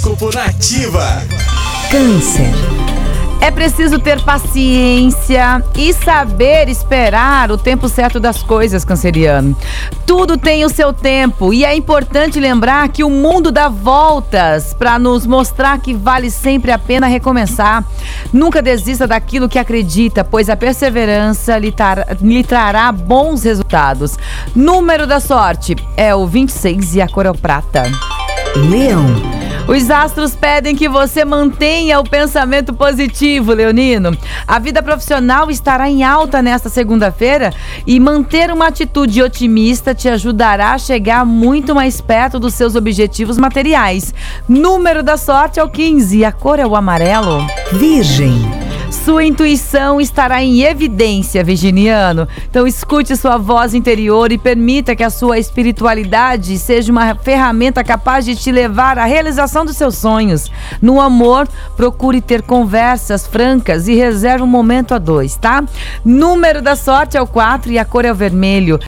Horóscopo Nativa. Câncer. É preciso ter paciência e saber esperar o tempo certo das coisas, canceriano. Tudo tem o seu tempo e é importante lembrar que o mundo dá voltas para nos mostrar que vale sempre a pena recomeçar. Nunca desista daquilo que acredita, pois a perseverança lhe, tar, lhe trará bons resultados. Número da sorte é o 26 e a cor é o prata. Leão. Os astros pedem que você mantenha o pensamento positivo, Leonino. A vida profissional estará em alta nesta segunda-feira e manter uma atitude otimista te ajudará a chegar muito mais perto dos seus objetivos materiais. Número da sorte é o 15 e a cor é o amarelo. Virgem. Sua intuição estará em evidência, Virginiano. Então escute sua voz interior e permita que a sua espiritualidade seja uma ferramenta capaz de te levar à realização dos seus sonhos. No amor, procure ter conversas francas e reserve um momento a dois, tá? Número da sorte é o 4 e a cor é o vermelho.